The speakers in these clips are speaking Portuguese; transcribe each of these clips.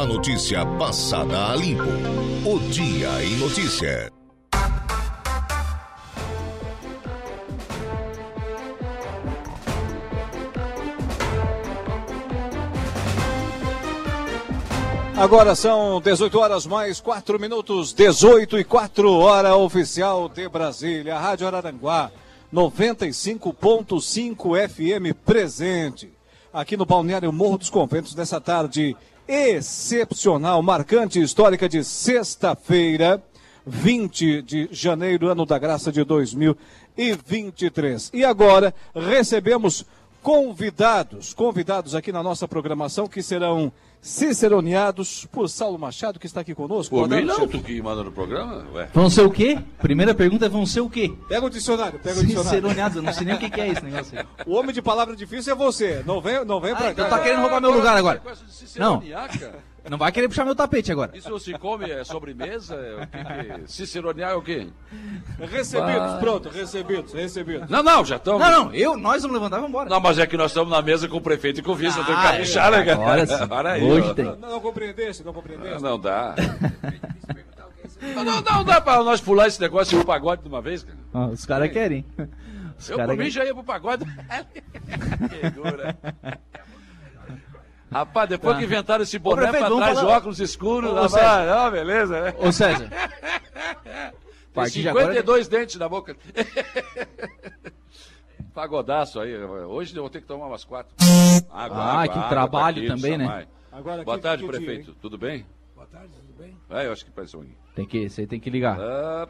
A notícia passada a limpo. O Dia em Notícia. Agora são 18 horas mais 4 minutos, 18 e 4 hora oficial de Brasília. Rádio Araranguá, 95.5 FM presente. Aqui no Balneário Morro dos Conventos, nessa tarde excepcional, marcante histórica de sexta-feira, 20 de janeiro, ano da graça de 2023. E agora recebemos convidados, convidados aqui na nossa programação que serão ciceroneados por Saulo Machado, que está aqui conosco. Por mim não, tu que manda no programa? Ué. Vão ser o quê? Primeira pergunta é vão ser o quê? Pega o dicionário, pega o dicionário. Ciceroneados, eu não sei nem o que que é esse negócio aí. O homem de palavra difícil é você, não vem, não vem Ah, pra então cá. tá querendo roubar meu lugar agora. Não. Não vai querer puxar meu tapete agora. Isso se come é sobremesa? É o que que... Ciceronear é o quê? Recebidos, pronto, recebidos, recebidos. Não, não, já estamos... Não, não, eu, nós vamos levantar e vamos embora. Não, mas é que nós estamos na mesa com o prefeito e com o vice, eu tenho que Ah, caprichar, né, cara? agora sim. Olha aí, Hoje ó. tem. Não, não compreendeste, não compreendeste. Não dá. Não, não, não dá pra nós pular esse negócio e ir pro pagode de uma vez, cara. Ó, os caras querem. Os Eu, cara por mim, já ia pro pagode. Figura. Rapaz, depois Tá. que inventaram esse boné prefeito, pra trás, falar- óculos escuros, lá vai, ó, beleza, né? Ô César, Tem partir de agora- 52 dentes na boca. Pagodaço aí. Hoje eu vou ter que tomar umas quatro. Água, Ah, que trabalho tá também, né? Agora, Boa que- tarde, que prefeito. Tudo bem? Boa tarde, tudo bem? É, eu acho que parece um. tem que, você tem que ligar. Ah,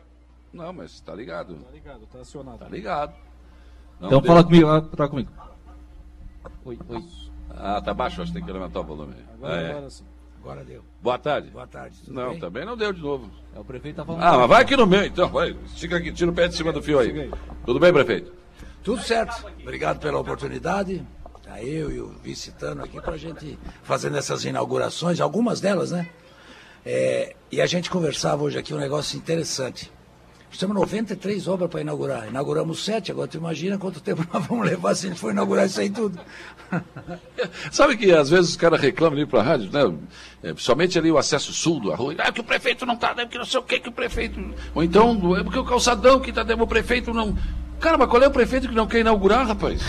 não, mas tá ligado. Tá ligado, tá acionado. Tá ligado. Não Então deu. fala comigo, troca comigo. Oi, oi. Ah, tá baixo, acho que tem que aumentar o volume. Agora, É. agora sim. Agora deu. Boa tarde. Boa tarde, tudo Não, bem? também não deu de novo. É, o prefeito tá falando. Ah, mas vai aqui no meio, então. Vai. Fica aqui, tira o pé de cima do fio aí. Tudo bem, prefeito? Tudo certo. Obrigado pela oportunidade. Tá eu e o vice-tano aqui pra gente fazendo essas inaugurações, algumas delas, né? É, e a gente conversava hoje aqui um negócio interessante. Temos 93 obras para inaugurar. Inauguramos sete, agora tu imagina quanto tempo nós vamos levar se a gente for inaugurar isso aí tudo. Sabe que às vezes os caras reclamam ali pra rádio, né? É, principalmente ali o acesso sul do arroz. Ah, que o prefeito não tá, né? que não sei o que que o prefeito. Ou então, é porque o calçadão que tá dentro, o prefeito não. Cara, mas qual é o prefeito que não quer inaugurar, rapaz?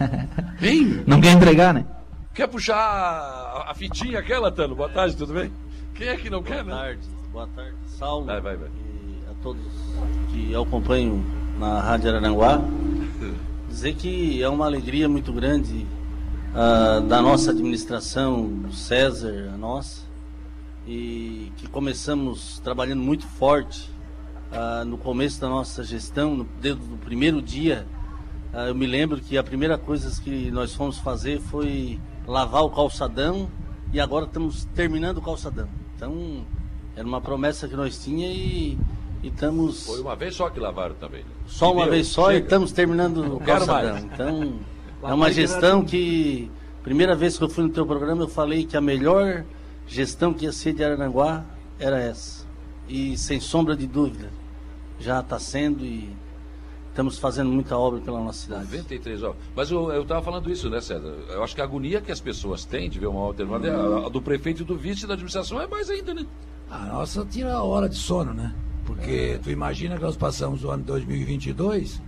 Hein? Não quer entregar, né? Quer puxar a, a fitinha aquela, Tano? Boa tarde, tudo bem? Quem é que não quer, Boa né? tarde, boa tarde, Saulo. Vai, vai, vai. Todos que acompanham na Rádio Araranguá. Dizer que é uma alegria muito grande ah, da nossa administração, do César, a nossa, e que começamos trabalhando muito forte ah, no começo da nossa gestão, no, desde o primeiro dia. ah, eu me lembro que a primeira coisa que nós fomos fazer foi lavar o calçadão e agora estamos terminando o calçadão. Então, era uma promessa que nós tinha e, e estamos Foi uma vez só que lavaram também. né? só uma vez só e chega. estamos terminando o calçadão. Então, é uma gestão que, primeira vez que eu fui no teu programa, eu falei que a melhor gestão que ia ser de Araranguá era essa. E sem sombra de dúvida, já está sendo e estamos fazendo muita obra pela nossa cidade. 93 horas. Mas eu, eu tava falando isso, né, César? Eu acho que a agonia que as pessoas têm de ver uma alternativa, a, a do prefeito e do vice da administração é mais ainda, né? A nossa tira a hora de sono, né? Porque tu imagina que nós passamos o ano 2022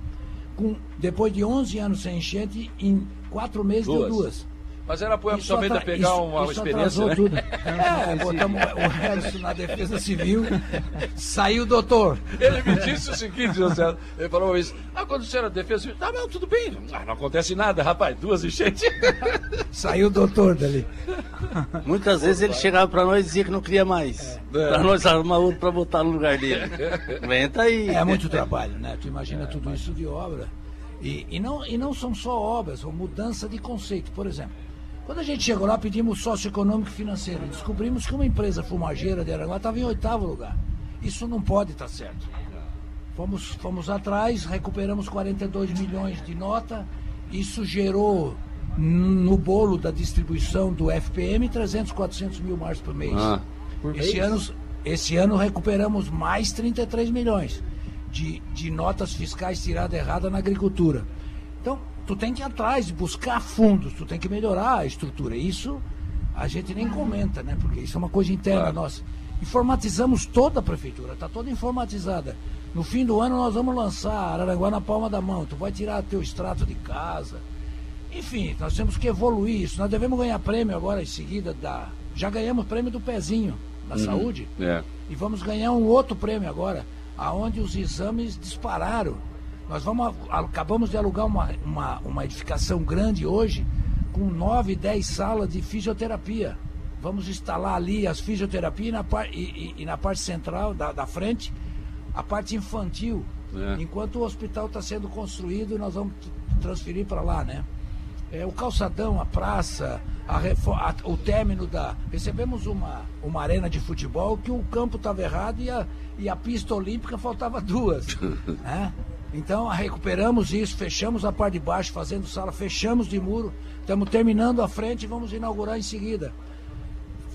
com, depois de 11 anos sem enchente, em quatro meses deu Duas. Mas era pro Isso somente a atra- pegar isso- uma isso experiência, né? tudo. É, botamos o Edson na defesa civil, saiu o doutor. Ele me disse o seguinte, José. Ele falou uma vez, ah, quando você era defesa civil, tá, não, tudo bem. Ah, não acontece nada, rapaz, duas enchentes. Saiu o doutor dali. Muitas vezes ele chegava para nós e dizia que não queria mais. Para nós arrumar outro para botar no lugar dele. Venta aí. É muito trabalho, né? Tu imagina tudo isso de obra. E, e, não, e não são só obras, são mudança de conceito. Por exemplo, quando a gente chegou lá, pedimos socioeconômico e financeiro. e Descobrimos que uma empresa fumageira de Aranguá estava em oitavo lugar. Isso não pode estar certo. Fomos, fomos atrás, recuperamos 42 milhões de nota. Isso gerou no bolo da distribuição do FPM 300, 400 mil mais por mês. Ah, esse, ano, esse ano recuperamos mais 33 milhões de, de notas fiscais tiradas errada na agricultura. Então, tu tem que ir atrás, buscar fundos, tu tem que melhorar a estrutura. Isso a gente nem comenta, né? Porque isso é uma coisa interna Claro. nossa. Informatizamos toda a prefeitura, está toda informatizada. No fim do ano nós vamos lançar Araranguá na palma da mão. Tu vai tirar teu extrato de casa. Enfim, nós temos que evoluir isso. Nós devemos ganhar prêmio agora em seguida da. Já ganhamos prêmio do pezinho na saúde. É. E vamos ganhar um outro prêmio agora, aonde os exames dispararam. Nós vamos, acabamos de alugar uma, uma, uma edificação grande hoje, com nove, dez salas de fisioterapia. Vamos instalar ali as fisioterapias e na, par, e, e- e na parte central da, da frente, a parte infantil. É. Enquanto o hospital está sendo construído, nós vamos transferir para lá, né? É, o calçadão, a praça, a refo- a- o término da. Recebemos uma, uma arena de futebol que o campo estava errado e a, e a pista olímpica faltava duas. né? Então recuperamos isso, fechamos a parte de baixo, fazendo sala, fechamos de muro, estamos terminando a frente e vamos inaugurar em seguida.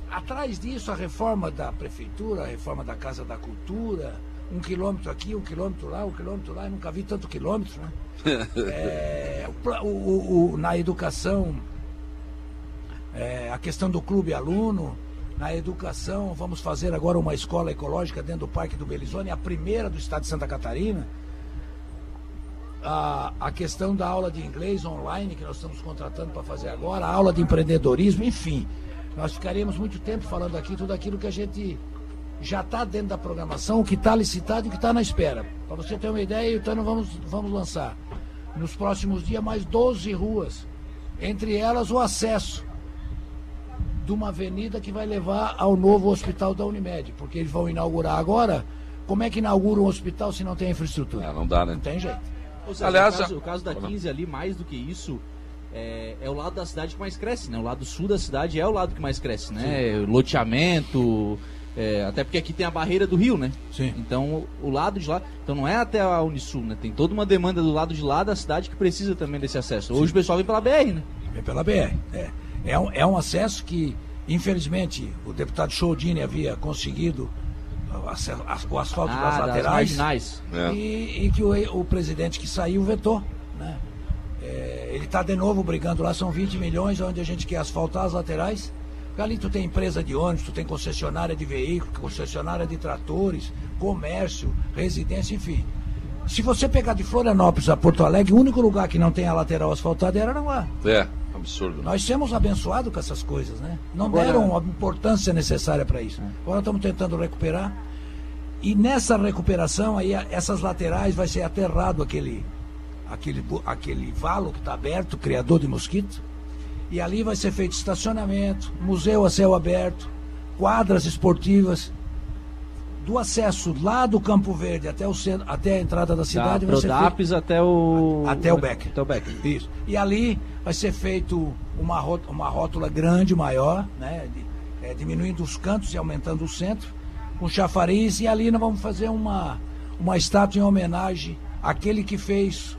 Atrás disso, a reforma da prefeitura, a reforma da Casa da Cultura, um quilômetro aqui, um quilômetro lá, um quilômetro lá, eu nunca vi tanto quilômetro, né? É, o o- o- na educação, é, a questão do clube aluno, na educação, vamos fazer agora uma escola ecológica dentro do Parque do Belizone, a primeira do estado de Santa Catarina. A, a questão da aula de inglês online, que nós estamos contratando para fazer agora, a aula de empreendedorismo, enfim. Nós ficaríamos muito tempo falando aqui tudo aquilo que a gente já está dentro da programação, o que está licitado e o que está na espera. Para você ter uma ideia, então vamos, vamos lançar nos próximos dias mais 12 ruas, entre elas o acesso de uma avenida que vai levar ao novo hospital da Unimed, porque eles vão inaugurar agora. Como é que inaugura um hospital se não tem infraestrutura? É, não dá, né? Não tem jeito. Seja, Aliás, o, caso, o caso da 15 ali, mais do que isso, é, é o lado da cidade que mais cresce, né? O lado sul da cidade é o lado que mais cresce, né? Loteamento, é, até porque aqui tem a barreira do rio, né? Sim. Então, o, lado de lá, então não é até a Unisul, né? Tem toda uma demanda do lado de lá da cidade que precisa também desse acesso. Hoje o pessoal vem pela BR, né? É pela BR. É, é, um, é um acesso que, infelizmente, o deputado Choudini havia conseguido o asfalto das Ah, das laterais. marginais. É. E, e que o, o presidente que saiu vetou. Né? É, ele está de novo brigando lá, são 20 milhões, onde a gente quer asfaltar as laterais. Porque ali tu tem empresa de ônibus, tu tem concessionária de veículos, concessionária de tratores, comércio, residência, enfim. Se você pegar de Florianópolis a Porto Alegre, o único lugar que não tem a lateral asfaltada é Araranguá. É, absurdo. Nós somos abençoados com essas coisas, né? Não Agora- deram a importância necessária para isso. Agora estamos tentando recuperar. E nessa recuperação, aí, essas laterais vai ser aterrado aquele, aquele, aquele valo que está aberto, criador de mosquito. E ali vai ser feito estacionamento, museu a céu aberto, quadras esportivas. Do acesso lá do Campo Verde até, o centro, até a entrada da Da cidade vai ser feito até o... até o Beck. Até o Beck. Isso. E ali vai ser feito uma, ró- uma rótula grande, maior, né? de- é, diminuindo os cantos e aumentando o centro, com chafariz, e ali nós vamos fazer uma, uma estátua em homenagem àquele que fez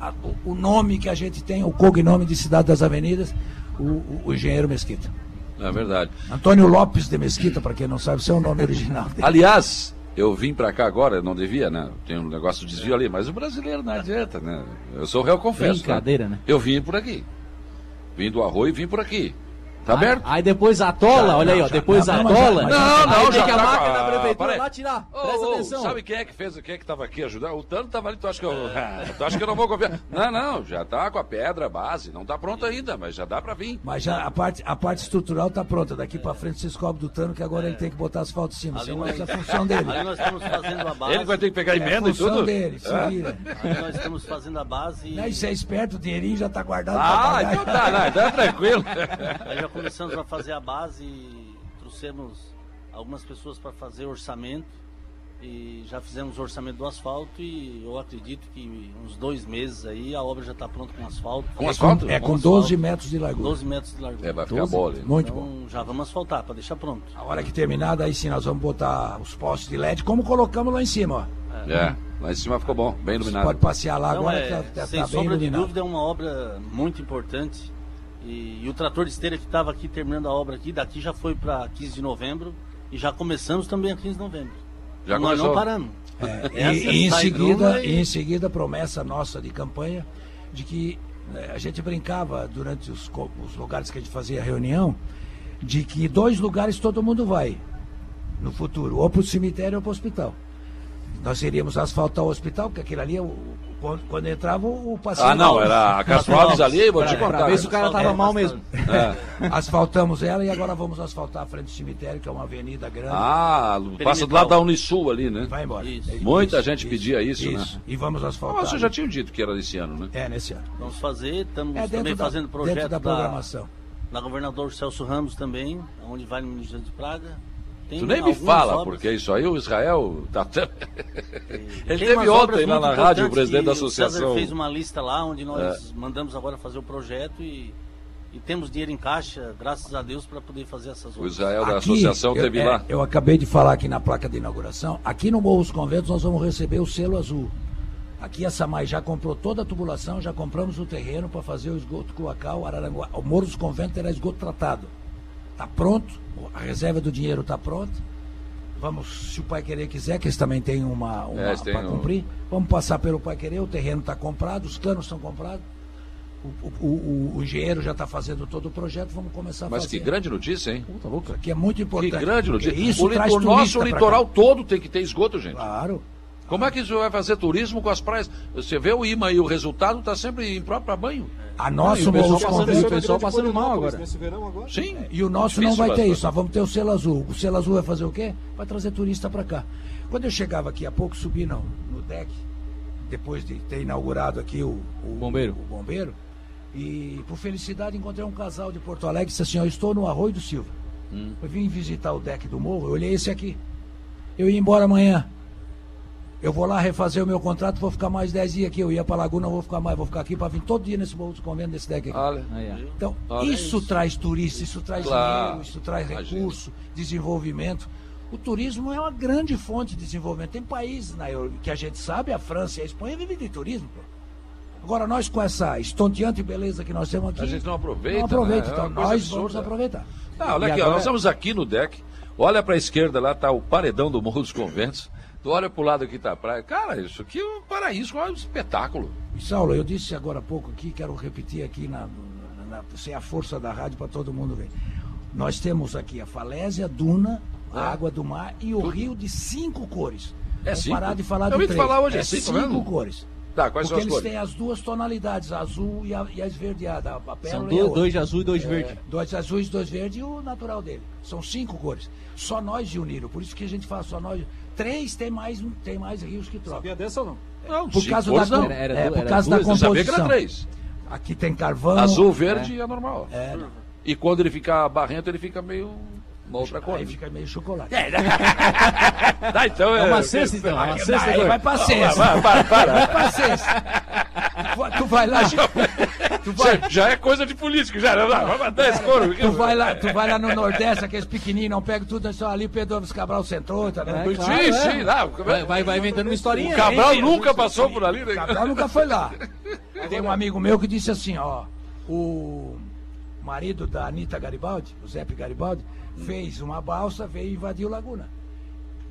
a- o, o nome que a gente tem, o cognome de Cidade das Avenidas, o, o- o engenheiro Mesquita. É verdade. Antônio Lopes de Mesquita, para quem não sabe, esse é o nome original dele. Aliás, eu vim pra cá agora, não devia, né? Tem um negócio de desvio ali, mas o brasileiro não adianta, né? Eu sou réu, confesso. Brincadeira, né? Eu vim por aqui. Vim do arroio e vim por aqui. Tá aberto? Aí depois atola, Já, olha aí, não, ó. já, depois não, já- atola. já- Não, não, aí já tem que a tá máquina a- da prefeitura para lá aí. tirar. Ô, Presta ô, atenção. Sabe quem é que fez? Quem é que tava aqui ajudando? O Tano tava ali, tu acha que eu. tu acha que eu não vou confiar? Não, não, já tá com a pedra base, não tá pronto ainda, mas já dá pra vir. Mas já a parte, a parte estrutural está pronta. Daqui para frente vocês cobram do Tano que agora ele tem que botar asfalto em cima. Ali Senão nós- é a função dele. Ali nós estamos fazendo a base. Ele vai ter que pegar É emenda a e tudo. dele, se vira. Ali nós estamos fazendo a base. E se é esperto, o dinheirinho já está guardado pra Ah, então tá, não, é tranquilo. Começamos a fazer a base e trouxemos algumas pessoas para fazer orçamento. E já fizemos o orçamento do asfalto e eu acredito que uns dois meses aí a obra já está pronta com asfalto. Com asfalto? É com Com 12 asfalto. metros de largura. 12 metros de largura. É, vai ficar bom ali. Muito bom. Então já vamos asfaltar para deixar pronto. A hora que terminar, daí sim nós vamos botar os postes de LED, como colocamos lá em cima, ó. É, lá em cima ficou bom, bem iluminado. Pode passear lá Não, agora é, que tá, tá sem bem sombra de dúvida é uma obra muito importante. E, e o trator de esteira que estava aqui terminando a obra aqui, daqui já foi para 15 de novembro e já começamos também a 15 de novembro. Já Nós começou? não paramos. É, e, e em seguida, e em seguida, promessa nossa de campanha de que né, a gente brincava durante os, os lugares que a gente fazia reunião, de que dois lugares todo mundo vai no futuro, ou para o cemitério ou para o hospital. Nós iríamos asfaltar o hospital, porque aquilo ali, o- o- quando, quando entrava o o paciente. Ah, não, era a Castro Alves ali, vou te contar. pra ver se o cara tava É, mal mesmo. É. Asfaltamos ela e agora vamos asfaltar a frente do cemitério, que é uma avenida grande. Ah, passa do lado da Unisul ali, né? Vai embora. Isso. Muita gente pedia isso, né? E vamos asfaltar. você já tinha dito que era desse ano, né? É, nesse ano. Vamos fazer, estamos É também da, fazendo projeto da programação. da governador Celso Ramos também, onde vai no Ministério de Praga. Tem Tu nem me fala, obras- porque isso aí o Israel tá até... Ele Tem teve ontem lá na rádio o presidente da que O associação. César fez uma lista lá onde nós mandamos agora fazer o projeto e, e temos dinheiro em caixa, graças a Deus, para poder fazer essas O obras. Israel da Aqui, associação eu, teve é, lá. Eu acabei de falar aqui na placa de inauguração. Aqui no Morro dos Conventos nós vamos receber o selo azul. Aqui a Samai já comprou toda a tubulação, já compramos o terreno para fazer o esgoto Coacal, Araranguá. O Morro dos Conventos terá esgoto tratado. Está pronto, a reserva do dinheiro está pronta. Vamos, se o Pai Querer quiser, que eles também têm uma, uma É, para um- cumprir, vamos passar pelo Pai Querer, o terreno está comprado, os canos estão comprados. O, o- o- o engenheiro já está fazendo todo o projeto, vamos começar a Mas fazer. que grande notícia, hein? Puta louca. Que é muito Que importante. grande porque notícia. Isso o, traz nosso litoral todo tem que ter esgoto, gente. Claro. Como é que isso vai fazer turismo com as praias? Você vê o imã e o resultado está sempre impróprio para banho. A E nosso o pessoal passando- o pessoal passando mal agora. Nesse verão agora. Sim. E o nosso não vai ter isso. Nós vamos ter o selo azul. O selo azul vai fazer o quê? Vai trazer turista para cá. Quando eu chegava aqui há pouco, subi no, no deck, depois de ter inaugurado aqui o, o Bombeiro. o bombeiro, e por felicidade encontrei um casal de Porto Alegre que disse assim: Eu estou no Arroio do Silva. Hum. Eu vim visitar o deck do morro, eu olhei esse aqui. Eu ia embora amanhã. Eu vou lá refazer o meu contrato, vou ficar mais 10 dias aqui. Eu ia para Laguna, vou ficar mais, vou ficar aqui para vir todo dia nesse morro dos convênios desse deck aqui. Olha. Então, Olha isso, traz turista, isso traz Claro, dinheiro, isso traz imagina. recurso, desenvolvimento. O turismo é uma grande fonte de desenvolvimento. Tem países na Euro- que a gente sabe, a França e a Espanha vivem de turismo. pô. Agora, nós com essa estonteante beleza que nós temos aqui. A gente não aproveita, Não aproveita, né? É então coisa nós absurda. vamos aproveitar. Ah, olha E aqui, ó, agora- nós estamos aqui no deck. Olha para a esquerda lá, tá o paredão do Morro dos Conventos. Tu olha pro lado aqui tá a praia. Cara, isso aqui é um paraíso, é um espetáculo. E, Saulo, eu disse agora há pouco aqui, quero repetir aqui, na, na, na- sem a força da rádio para todo mundo ver. Nós temos aqui a falésia, duna, a É. água do mar e o rio de cinco cores. É Vamos cinco? parar de falar Eu de três. falar hoje, é é cinco cinco mesmo? cores. Tá, quais são Porque as eles cores? têm as duas tonalidades, a azul e a, e a esverdeada. A São e a dois, dois de azul e dois É, verde. dois azuis, dois verdes e o natural dele. São cinco cores. Só nós de uniram. Por isso que a gente fala só nós. Três tem mais, tem mais rios que trocam. Sabia dessa ou não? Não, Por cinco causa da, não. Era- era é, por era causa da duas, Eu sabia que era composição. três. Aqui tem carvão. Azul, verde e é normal. É, E quando ele fica barrento, ele fica meio. Uma outra cor. aí né? fica meio chocolate. Tá, então É uma cesta, então. É uma cesta Aí vai pra sexta. Para, para, para. Vai pra sexta. Tu vai lá. Tu vai, Já, já é coisa de político, já. Não, não, vai dar esse couro. tu vai lá, tu vai lá no Nordeste, aqueles pequenininhos, não pega tudo, é só ali, Pedro Alves Cabral centrou, tá vendo? É, claro, Sim, é. sim, lá. Vai, vai, vai inventando uma historinha. O Cabral Hein, nunca passou por ali, O né? Cabral nunca foi lá. Tem um amigo meu que disse assim, ó, o marido da Anitta Garibaldi, o Zé Garibaldi, fez uma balsa, veio e invadiu Laguna.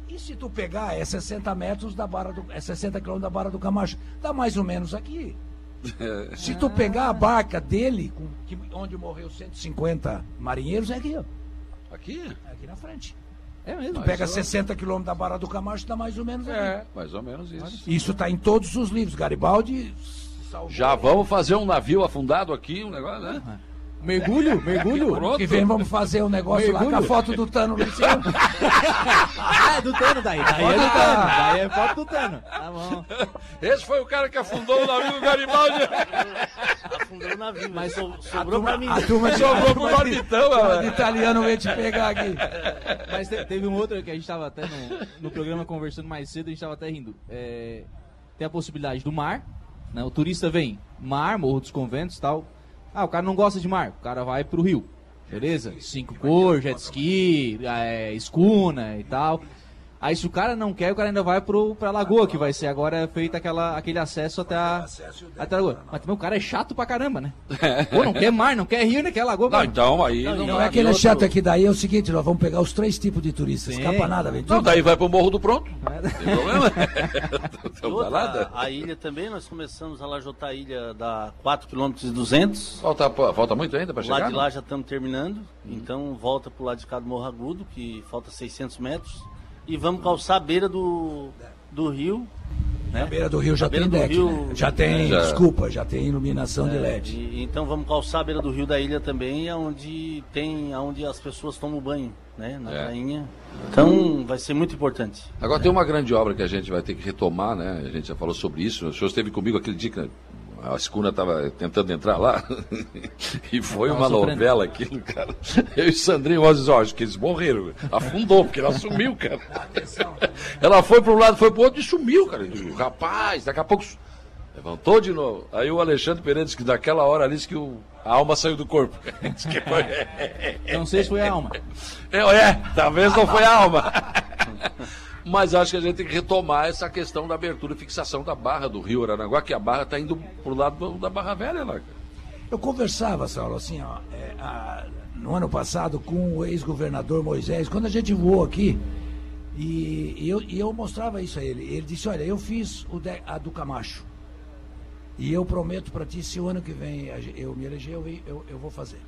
E se tu pegar, é 60 metros da barra do. É 60 quilômetros da barra do Camacho. Dá mais ou menos aqui. Se tu pegar a barca dele, com, que, onde morreu 150 marinheiros, é aqui, ó. Aqui? É aqui na frente. É mesmo. Pega 60 quilômetros da barra do Camacho, dá mais ou menos aqui. É, mais ou menos isso. Isso está em todos os livros. Garibaldi salvou. Já vamos fazer um navio afundado aqui, um negócio, né? Mergulho, mergulho. Pronto. Que vem, vamos fazer um negócio lá com a Mergulho. foto do Tano cima. Ah, é do Tano daí. Daí é do Tano. Daí é foto do Tano. Tá bom. Esse foi o cara que afundou o navio do Garibaldi. Afundou o navio, mas so- sobrou pra mim. A turma de, Sobrou pro Barbitão, de velho. italiano veio te pegar aqui. Mas te- teve um outro que a gente tava até no, no programa conversando mais cedo, a gente tava até rindo. É, tem a possibilidade do mar, né? O turista vem, mar, Morro dos Conventos e tal. Ah, o cara não gosta de mar, o cara vai pro rio. Beleza? Cinco cor, jet ski, é, escuna e tal. Aí se o cara não quer, o cara ainda vai pro, pra lagoa, que vai ser agora feito aquela, aquele acesso até a, até a lagoa. Mas também o cara é chato pra caramba, né? Pô, não quer mar, não quer rio, nem quer lagoa. Não, então aí. Não, Não, é que ele é chato aqui, daí é o seguinte, nós vamos pegar os três tipos de turistas, Sim. escapa nada, velho. Não, daí vai pro Morro do Pronto. Não tem problema. Não dá outra, nada. a ilha também, nós começamos a lajotar a ilha da 4 km e 200. Falta, falta muito ainda pra chegar? Lá de não? lá já estamos terminando, então volta pro lado de cá do Morro Agudo, que falta 600 metros. E vamos calçar a beira do, do rio. Né? A beira do rio já tem deck, rio- né? Já tem, Já. desculpa, já tem iluminação de É, LED. e- então vamos calçar a beira do rio da ilha também, onde tem, onde as pessoas tomam banho, né? Na É. prainha. Então vai ser muito importante. Agora tem uma grande obra que a gente vai ter que retomar, né? A gente já falou sobre isso. O senhor esteve comigo aquele dia que a escuna estava tentando entrar lá. e foi Tava uma novela aquilo, cara. Eu e Sandrinho, nós ó, acho que eles morreram. Afundou, porque ela sumiu, cara. ela foi para um lado, foi para o outro e sumiu, cara. E o rapaz, daqui a pouco. Levantou de novo. Aí o Alexandre Pereira disse que daquela hora ali disse que o- a alma saiu do corpo. Disse foi- Não sei se foi a alma. é, é, talvez não foi a alma. Mas acho que a gente tem que retomar essa questão da abertura e fixação da barra do Rio Aranaguá, que a barra está indo pro lado do- da Barra Velha lá. cara. Eu conversava, Saulo, assim, ó, é, a- no ano passado com o ex-governador Moisés, quando a gente voou aqui, e, e eu, e eu mostrava isso a ele. Ele disse, olha, eu fiz o de- a do Camacho. E eu prometo para ti, se o ano que vem eu me eleger, eu, eu, eu vou fazer.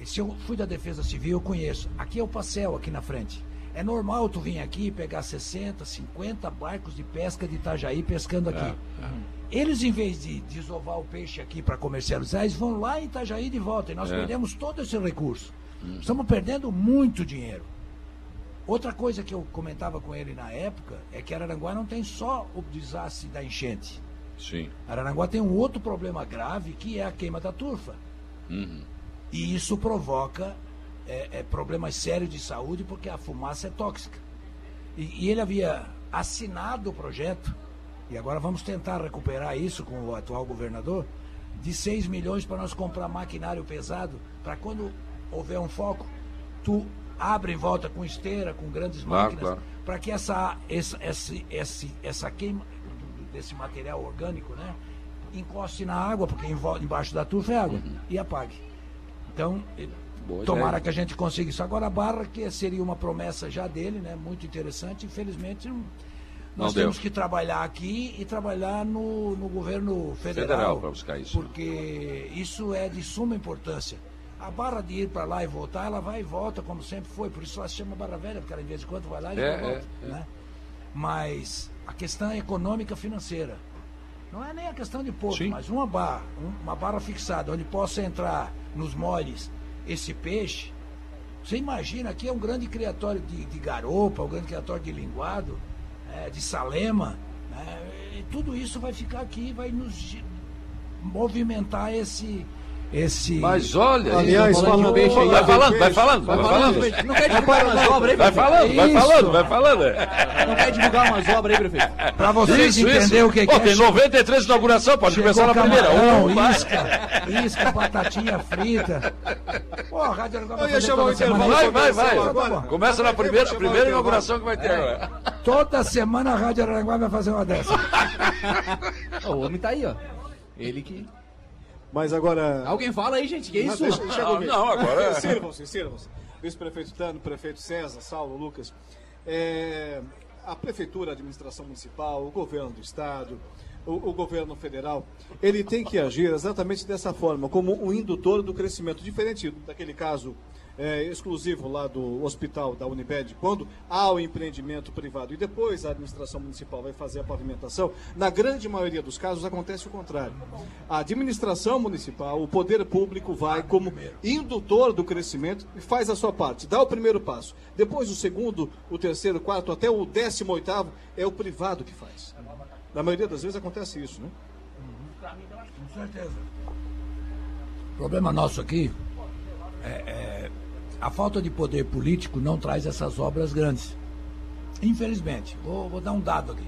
E se eu fui da Defesa Civil, eu conheço. Aqui é o Pacel, aqui na frente. É normal tu vir aqui e pegar 60, 50 barcos de pesca de Itajaí pescando aqui. Eles, em vez de desovar o peixe aqui para comercializar, eles vão lá em Itajaí de volta. E nós É. perdemos todo esse recurso. Estamos perdendo muito dinheiro. Outra coisa que eu comentava com ele na época é que Araranguá não tem só o desastre da enchente. Sim. Araranguá tem um outro problema grave que é a queima da turfa. E isso provoca é, é, problemas sérios de saúde porque a fumaça é tóxica. E, e ele havia assinado o projeto, e agora vamos tentar recuperar isso com o atual governador, de 6 milhões para nós comprar maquinário pesado, para quando houver um foco, tu abre em volta com esteira, com grandes Claro, máquinas, claro. para que essa, essa, esse, esse, essa queima desse material orgânico, né, encoste na água, porque embaixo da turfa é água, e apague. Então, Boa tomara ideia. que a gente consiga isso. Agora a barra, que seria uma promessa já dele, né, muito interessante, infelizmente não- Não nós deu. temos que trabalhar aqui e trabalhar no, no governo federal. Federal pra buscar isso. Porque isso é de suma importância. A barra de ir para lá e voltar, ela vai e volta, como sempre foi. Por isso ela se chama barra velha, porque ela, de vez em quando vai lá e É, volta. é, é. Né? Mas a questão é econômica financeira. Não é nem a questão de porto, Sim. mas uma barra, um- uma barra fixada, onde possa entrar nos moles esse peixe. Você imagina, aqui é um grande criatório de, de garopa, um grande criatório de linguado, é, de salema. né? E tudo isso vai ficar aqui, vai nos movimentar esse. Esse Mas olha, Aliás, falando de falando- peixe aí, vai falando, vai falando, vai Não falando. quer divulgar umas obras aí, Vai falando, vai falando, vai falando. é. Não quer divulgar umas obras aí, prefeito? Para vocês entenderem o que, Pô, que tem é. 93 inauguração, pode começar na primeira. Um, vai. isca, isca, batatinha frita. Pô, a Rádio Araguá vai fazer chamar o intervalo. semana. Vai, vai, vai. Começa na primeira, primeira inauguração que vai ter agora. Toda semana a Rádio Araranguá vai fazer uma dessa. O homem tá aí, ó. Ele que. Mas agora. Alguém fala aí, gente, que é Não, isso? deixa- deixa Ah, comigo. não, agora é. Sirvam-se, sirvam-se. Vice-prefeito Tano, prefeito César, Saulo, Lucas. É, a prefeitura, a administração municipal, o governo do estado, o, o governo federal, ele tem que agir exatamente dessa forma, como um indutor do crescimento, diferente daquele caso é, exclusivo lá do hospital da Unibed, quando há o empreendimento privado e depois a administração municipal vai fazer a pavimentação, na grande maioria dos casos acontece o contrário. A administração municipal, o poder público vai como indutor do crescimento e faz a sua parte, dá o primeiro passo. Depois o segundo, o terceiro, o quarto, até o décimo oitavo é o privado que faz. Na maioria das vezes acontece isso, né? Com certeza. O problema nosso aqui é, é a falta de poder político não traz essas obras grandes. Infelizmente. Vou, vou dar um dado aqui.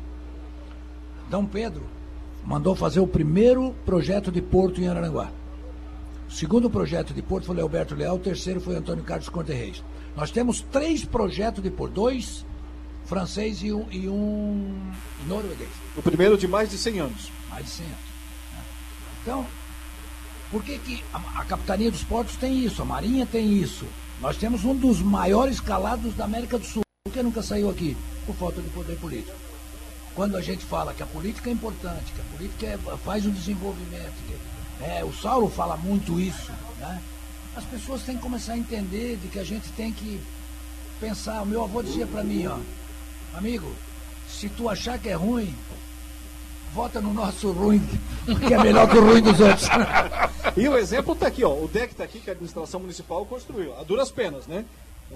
Dom Pedro mandou fazer o primeiro projeto de porto em Araranguá. O segundo projeto de porto foi Alberto Leal, o terceiro foi Antônio Carlos Conte Reis. Nós temos três projetos de porto, dois francês e um, e um norueguês. O primeiro de mais de 100 anos. Mais de 100 anos. né? Então, por que, que a, a Capitania dos Portos tem isso? A Marinha tem isso? Nós temos um dos maiores calados da América do Sul. Que nunca saiu aqui? Por falta de poder político. Quando a gente fala que a política é importante, que a política é- faz o desenvolvimento, que- é, o Saulo fala muito isso, né? as pessoas têm que começar a entender de que a gente tem que pensar. O meu avô dizia para mim, ó, amigo, se tu achar que é ruim, vota no nosso ruim, que é melhor que o ruim dos outros. E o exemplo está aqui, ó. O deck está aqui que a administração municipal construiu. A duras penas, né?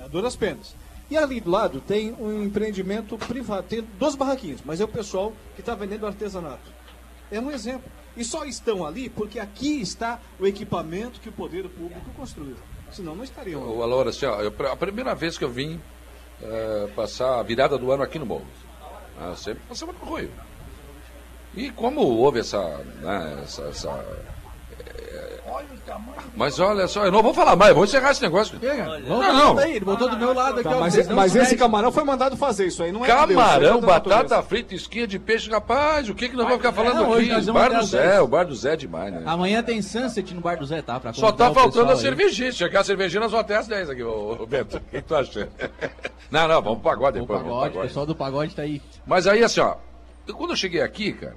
A duras penas. E ali do lado tem um empreendimento privado. Tem duas barraquinhas, mas é o pessoal que está vendendo artesanato. É um exemplo. E só estão ali porque aqui está o equipamento que o poder público construiu. Senão não estariam. O Alora, assim, ó, eu- a primeira vez que eu vim eh, passar a virada do ano aqui no Morro, ah, sempre passava no Arroio. E como houve essa, né, essa, essa- Olha o tamanho Mas olha só, eu não vou falar mais, vou encerrar esse negócio. Vamos Não, não. Daí, ele botou do meu lado aqui, Tá, mas não mas se esse camarão foi mandado fazer isso aí, não é Deus, aí Camarão, é da batata frita, esquinha de peixe, rapaz, o que que nós vamos ficar falando não, hoje aqui? Bar do Zé, 10. o Bar do Zé é demais, né? Amanhã tem Sunset no Bar do Zé, tá? Pra Só tá o faltando a cervejinha. Chegar a cervejinha, nós vamos até às 10 aqui, ô, ô Bento. O que tu acha? Não, não, vamos pro pagode O depois. pro pagode, o pessoal do pagode tá aí. Mas aí, assim, ó, quando eu cheguei aqui, cara,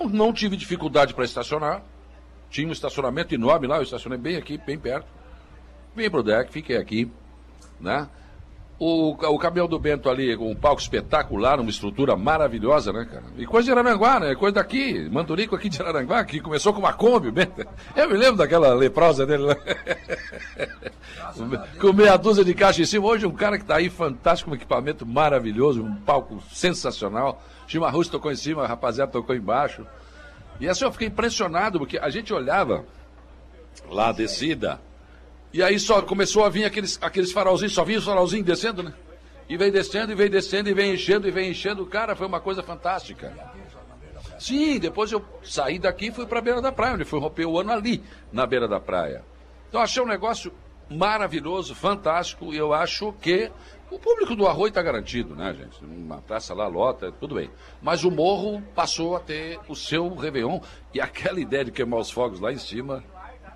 não tive dificuldade para estacionar. Tinha um estacionamento enorme lá, eu estacionei bem aqui, bem perto. Vim pro deck, fiquei aqui, né? O, o caminhão do Bento ali, com um palco espetacular, uma estrutura maravilhosa, né, cara? E coisa de Araranguá, né? Coisa daqui, Manturico aqui de Araranguá, que começou com uma Kombi, Bento. Eu me lembro daquela leprosa dele lá. com meia dúzia de caixa em cima. Hoje um cara que está aí, fantástico, um equipamento maravilhoso, um palco sensacional. Chimarrus tocou em cima, a rapaziada tocou embaixo. E assim eu fiquei impressionado, porque a gente olhava lá a descida, e aí só começou a vir aqueles, aqueles farolzinhos, só vinha os farolzinhos descendo, né? E veio descendo, e veio descendo, e vem enchendo, e vem enchendo. Cara, foi uma coisa fantástica. Sim, depois eu saí daqui e fui para a beira da praia, onde fui romper o ano ali, na beira da praia. Então achei um negócio maravilhoso, fantástico, e eu acho que o público do Arroio está garantido, né, gente? Uma praça lá lota, tudo bem. Mas o morro passou a ter o seu Réveillon, e aquela ideia de queimar os fogos lá em cima,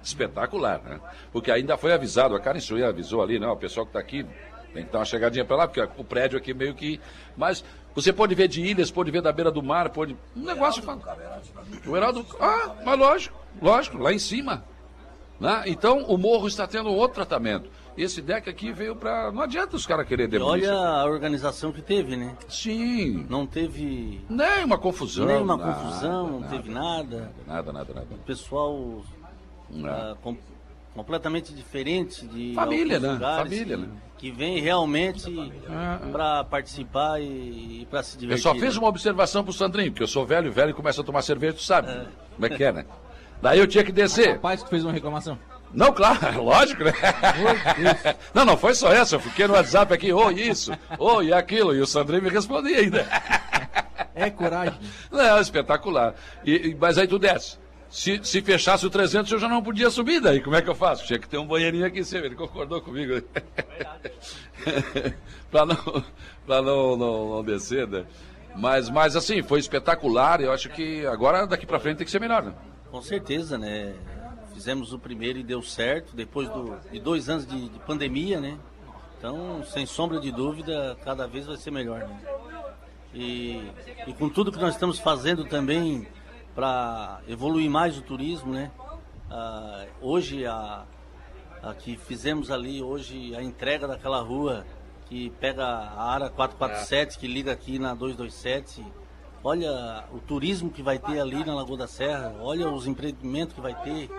espetacular, né? Porque ainda foi avisado, a Karen Suia avisou ali, não, o pessoal que está aqui tem que dar uma chegadinha para lá, porque o prédio aqui meio que. Mas você pode ver de ilhas, pode ver da beira do mar, pode. Um negócio. O Heraldo. Ah, mas lógico, lógico, lá em cima. Né? Então o morro está tendo outro tratamento. Esse deck aqui veio para. Não adianta os caras quererem E demolir. olha a organização que teve, né? Sim. Não teve Nem uma confusão. nenhuma nada, confusão, não nada, teve nada. Nada, nada, nada. O pessoal ah, com- completamente diferente de Família, né? Família, que, né? que vem realmente Ah, para participar e, e para se Eu divertir. só fiz né? uma observação pro Sandrinho, porque eu sou velho, velho e começa a tomar cerveja, tu sabe como é que é, né? Daí eu tinha que descer. Rapaz que fez uma reclamação. Não, claro, lógico, né? Não, não foi só essa, eu fiquei no WhatsApp aqui, ô isso, ô e aquilo, e o Sandrinho me respondia ainda. É coragem. Não, espetacular. E, mas aí tu desce. Se, se fechasse o 300, eu já não podia subir daí. Como é que eu faço? Tinha que ter um banheirinho aqui em cima. Ele concordou comigo. para não, pra não, não, não descer, né? Mas, mas assim, foi espetacular. Eu acho que agora, daqui pra frente, tem que ser melhor, né? Com certeza, né? Fizemos o primeiro e deu certo, depois do- de dois anos de, de pandemia, né? Então, sem sombra de dúvida, cada vez vai ser melhor. Né? E, e com tudo que nós estamos fazendo também para evoluir mais o turismo, né? Ah, hoje, a, a que fizemos ali, hoje, a entrega daquela rua que pega a área 447, que liga aqui na 227. Olha o turismo que vai ter ali na Lagoa da Serra, olha os empreendimentos que vai ter.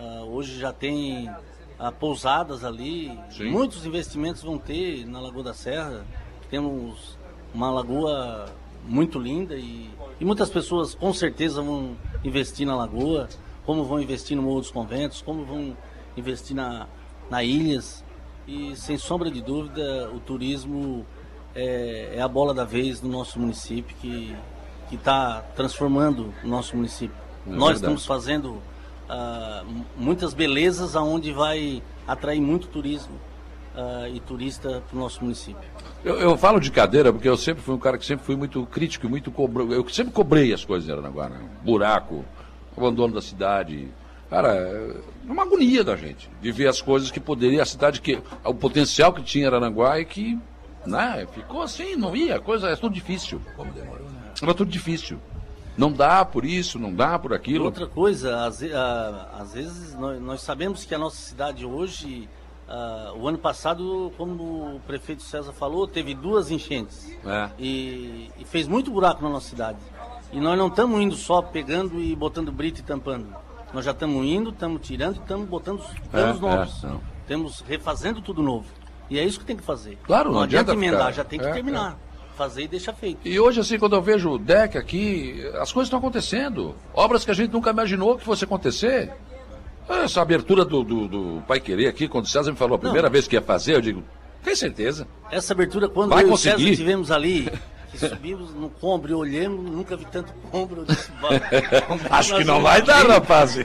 Ah, hoje já tem ah, pousadas ali, Sim. muitos investimentos vão ter na Lagoa da Serra. Temos uma lagoa muito linda e, e muitas pessoas com certeza vão investir na lagoa, como vão investir no Morro dos Conventos, como vão investir na, na Ilhas. E sem sombra de dúvida, o turismo é, é a bola da vez no nosso município que está transformando o nosso município. É Nós verdade. estamos fazendo m- muitas belezas aonde vai atrair muito turismo. uh, e turista para o nosso município. Eu, eu, falo de cadeira porque eu sempre fui um cara que sempre fui muito crítico e muito cobro... Eu sempre cobrei as coisas em Aranaguá, né? Buraco, abandono da cidade. Cara, é uma agonia da gente de ver as coisas que poderia, a cidade que. o potencial que tinha Aranaguá e que. Né, ficou assim, não ia, coisa, é tudo difícil. Como demorou, né? Era tudo difícil. Não dá por isso, não dá por aquilo. Outra coisa, às, às vezes nós, nós, sabemos que a nossa cidade hoje, uh, o ano passado, como o prefeito César falou, teve duas enchentes. É. E, e, fez muito buraco na nossa cidade. E nós não estamos indo só pegando e botando brito e tampando. Nós já estamos indo, estamos tirando, estamos botando canos é, novos. É, estamos refazendo tudo novo. E é isso que tem que fazer. Claro, não, não adianta emendar, ficar... já tem que é, terminar. Fazer e deixa feito. E hoje, assim, quando eu vejo o deck aqui, as coisas estão acontecendo. Obras que a gente nunca imaginou que fosse acontecer. Essa abertura do, do, do Pai Querer aqui, quando o César me falou a primeira Não. vez que ia fazer, eu digo, tem certeza. Essa abertura, quando Vai eu conseguir. e o César estivemos ali, subimos no combro e olhamos, nunca vi tanto combro. Disse, Acho que não vai dar, rapaz.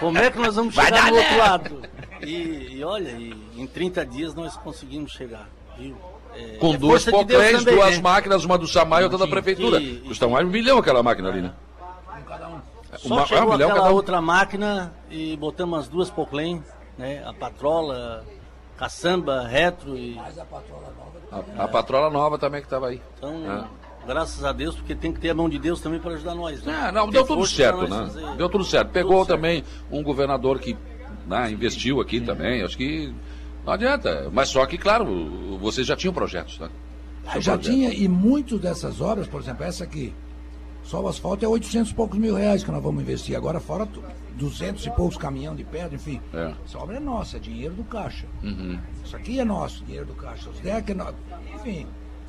Como é que nós vamos chegar dar, do outro lado? E, e olha, e, em 30 dias nós conseguimos chegar, viu? É, com é duas poclés, de duas né? máquinas, uma do Samai e outra da prefeitura. Que... Custa mais um milhão aquela máquina ali, né? Cada um. Só uma, chegou é um milhão aquela outra máquina e botamos as duas poclém, né? A patrola, caçamba, retro e... Mais a patrola nova. A, a patrola nova também que estava aí. Então... É. Graças a Deus, porque tem que ter a mão de Deus também para ajudar nós. Né? É, não, deu tudo certo, né? Fazer... Deu tudo certo. Pegou tudo também certo. um governador que né, investiu aqui Sim. também. Acho que não adianta. Mas só que, claro, vocês já tinham projetos, né? Seu já projeto. tinha, e muitas dessas obras, por exemplo, essa aqui, só o asfalto é 800 e poucos mil reais que nós vamos investir. Agora, fora 200 e poucos caminhão de pedra, enfim. É. Essa obra é nossa, é dinheiro do caixa. Uhum. Isso aqui é nosso, dinheiro do caixa. Os DEC é nosso. Enfim,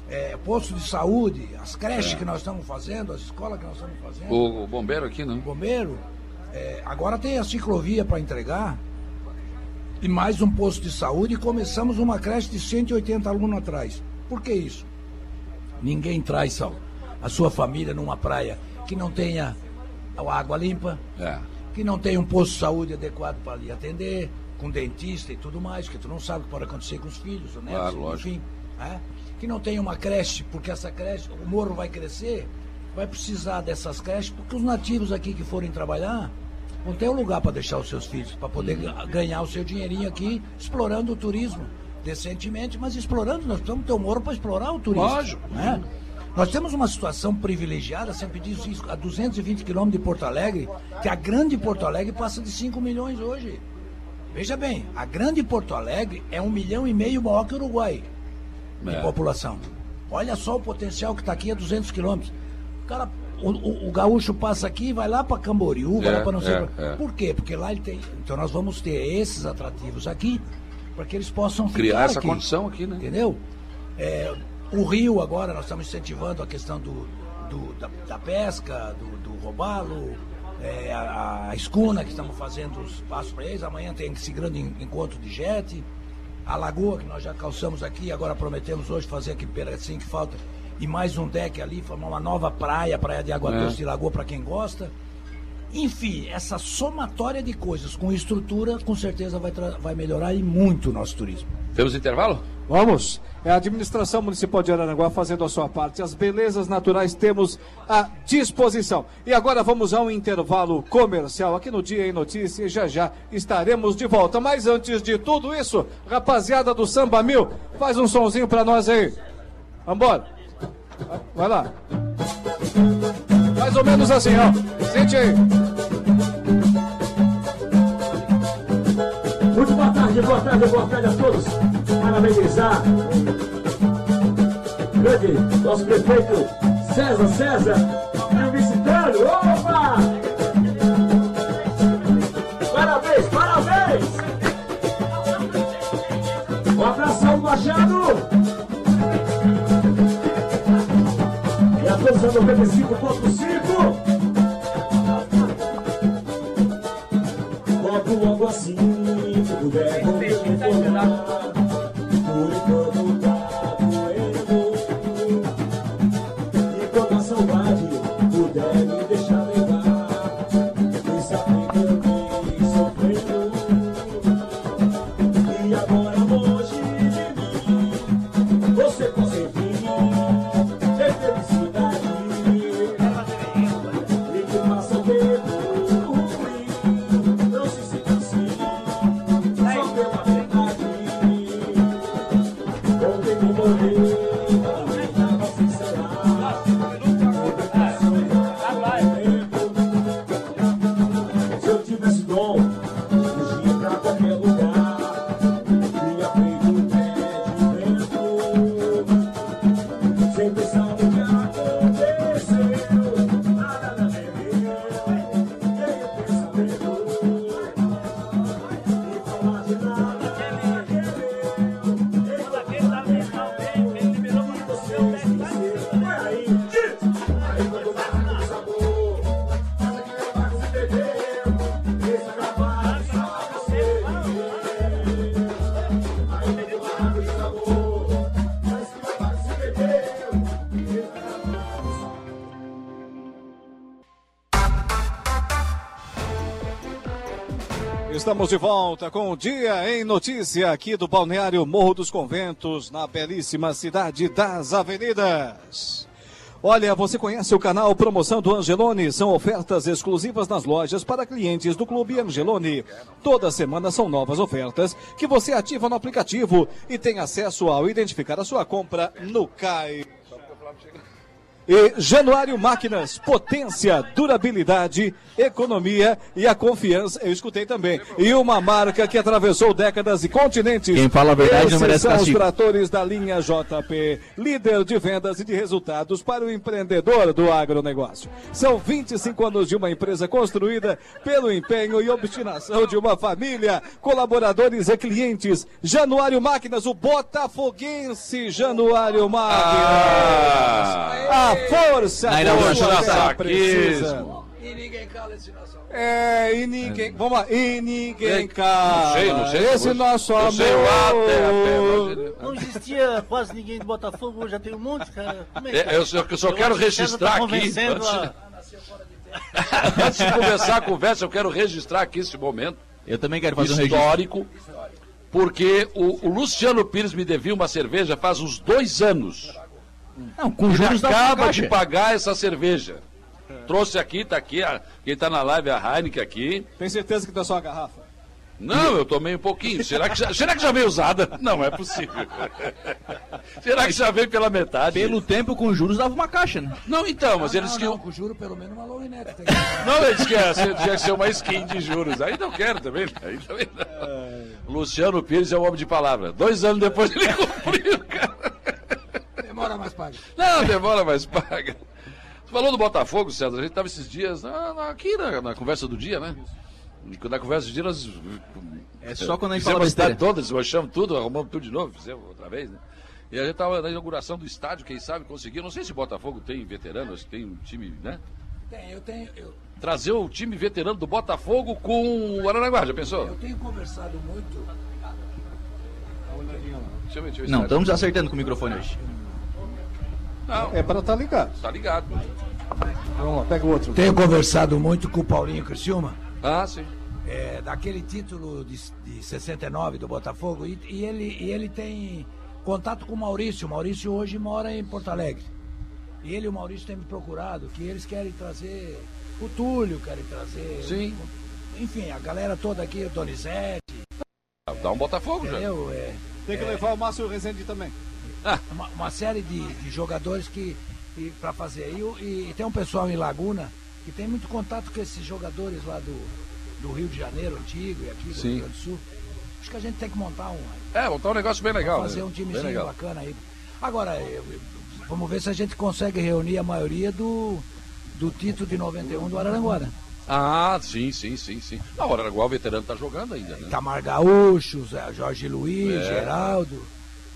é, posto de saúde, as creches é. que nós estamos fazendo, as escolas que nós estamos fazendo. O, o bombeiro aqui, não? O bombeiro. É, agora tem a ciclovia para entregar e mais um posto de saúde e começamos uma creche de 180 alunos atrás. Por que isso? Ninguém traz a sua família numa praia que não tenha água limpa, é. que não tenha um posto de saúde adequado para lhe atender, com dentista e tudo mais, que tu não sabe o que pode acontecer com os filhos, né? Claro, enfim. É? Que não tenha uma creche, porque essa creche, o morro vai crescer, vai precisar dessas creches, porque os nativos aqui que forem trabalhar, não tem um lugar para deixar os seus filhos, para poder ganhar o seu dinheirinho aqui, explorando o turismo decentemente, mas explorando, nós precisamos ter um morro para explorar o turismo. Lógico. Né? Nós temos uma situação privilegiada, sempre diz isso, a 220 quilômetros de Porto Alegre, que a grande Porto Alegre passa de 5 milhões hoje. Veja bem, a grande Porto Alegre é um milhão e meio maior que o Uruguai de é. população. Olha só o potencial que está aqui a 200 quilômetros. O cara o, o, o, gaúcho passa aqui e vai lá para Camboriú, vai é, lá para não sei. É, é. Por quê? Porque lá ele tem. Então nós vamos ter esses atrativos aqui para que eles possam criar essa aqui, condição aqui, né? Entendeu? É, o rio agora nós estamos incentivando a questão do, do da, da, pesca, do, do robalo, é, a, a, escuna que estamos fazendo os passos para eles. Amanhã tem esse grande encontro de jet. A lagoa que nós já calçamos aqui, agora prometemos hoje fazer aqui assim que falta e mais um deck ali, formar uma nova praia, praia de água doce é. lagoa para quem gosta. Enfim, essa somatória de coisas com estrutura, com certeza vai, vai melhorar e muito o nosso turismo. Temos intervalo? Vamos. É a administração municipal de Aranaguá fazendo a sua parte. As belezas naturais temos à disposição. E agora vamos a um intervalo comercial aqui no Dia em Notícias. Já já estaremos de volta. Mas antes de tudo isso, rapaziada do Samba Mil, faz um sonzinho para nós aí. Vambora. Vai lá. Mais ou menos assim, ó. Sente aí. Muito boa tarde, boa tarde, boa tarde a todos. Parabenizar. Grande nosso prefeito César César e o visitando. Opa! Força 95.5. Logo, logo assim, puder Estamos de volta com o Dia em Notícia aqui do Balneário Morro dos Conventos, na belíssima cidade das Avenidas. Olha, você conhece o canal Promoção do Angelone? São ofertas exclusivas nas lojas para clientes do Clube Angelone. Toda semana são novas ofertas que você ativa no aplicativo e tem acesso ao identificar a sua compra no CAI. E Januário Máquinas, potência, durabilidade, economia e a confiança, eu escutei também. E uma marca que atravessou décadas e continentes. Quem fala a verdade não Esses merece são os tratores da linha JP, líder de vendas e de resultados para o empreendedor do agronegócio. São 25 anos de uma empresa construída pelo empenho e obstinação de uma família, colaboradores e clientes. Januário Máquinas, o botafoguense Januário Máquinas. A força Na inauguração da Saquismo. precisa. E ninguém cala esse nação. É, e ninguém. Vamos lá, e ninguém cala. Não sei, não sei. Esse nosso eu amor. sei o até, até, Não existia quase ninguém de Botafogo, hoje já tem um monte, cara. Como é que- É, eu só- eu só quero acho que o César registrar tá aqui, antes- a- Antes de começar a conversa, eu quero registrar aqui esse momento Eu também quero fazer um registro. histórico, porque o, o Luciano Pires me devia uma cerveja faz uns dois anos. Não, com Ele juros acaba de pagar essa cerveja. Trouxe aqui, tá aqui, a, quem tá na live é a Heineken aqui. Tem certeza que tá só uma garrafa? Não, eu tomei um pouquinho. Será que já, será que já veio usada? Não, é possível. será que já veio pela metade? Pelo tempo com juros dava uma caixa, né? Não, então, mas eles não, que. não, com juro pelo menos uma. Tem que... Não, eles querem ser, tinha que ser uma skin de juros. Aí não quero também. Aí também não. Luciano Pires é um homem de palavra. Dois anos depois ele cumpriu, paga. Não, demora, mas paga. Você falou do Botafogo, César. A gente estava esses dias na- na- aqui na, na conversa do dia, né? E Na conversa do dia nós. É só quando a gente fizemos a cidade besteira. toda, desmanchamos tudo, arrumamos tudo de novo, fizemos outra vez, né? E a gente estava na inauguração do estádio, quem sabe conseguiu. Não sei se Botafogo tem veterano, acho que tem um time, né? Tem, eu tenho, eu, Trazer o time veterano do Botafogo com o Aranaguá, já pensou? eu tenho conversado muito. Deixa eu ver, deixa eu ver Não, estamos acertando com o microfone hoje. Não, É para estar ligado. tá ligado. Vamos lá, pega o outro. Tenho conversado muito com o Paulinho Criciúma. Ah, sim. é, daquele título de, de 69 do Botafogo e, e ele, e ele tem contato com o Maurício. O Maurício hoje mora em Porto Alegre. E ele e o Maurício têm me procurado que eles querem trazer o Túlio, querem trazer. Sim. Enfim, a galera toda aqui, o Donizete, Dá um Botafogo já. É, Tem que levar o Márcio Rezende também. uma, uma série de, de jogadores que para fazer. E, o- e tem um pessoal em Laguna que tem muito contato com esses jogadores lá do, do Rio de Janeiro antigo e aqui do Sim. Rio Grande do Sul. Acho que a gente tem que montar um, É, montar um negócio bem legal. fazer né? um Bem timezinho bacana aí. Agora, eu- eu- vamos ver se a gente consegue reunir a maioria do, do título de 91 do Araranguá. Ah, sim, sim, sim, sim. Na hora o veterano tá jogando ainda, né? Tamar Gaúcho, Jorge Luiz, É. Geraldo,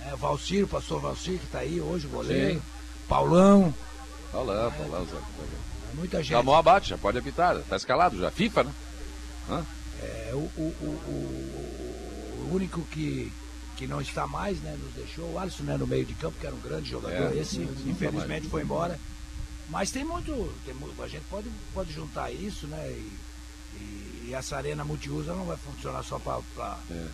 né, Valcir, pastor Valcir, que está aí hoje, o goleiro, Paulão, Tá lá, tá lá, Zé. muita gente. Já mão abate, já pode apitar. Tá escalado já. FIFA, né? É, o, o, o- o- único que, que não está mais, né, nos deixou, o Alisson né, no meio de campo, que era um grande jogador, É, esse sim, sim, infelizmente foi embora. Mas tem muito, tem mu- a gente pode, pode juntar isso, né? E, e- e essa arena multiuso não vai funcionar só para É.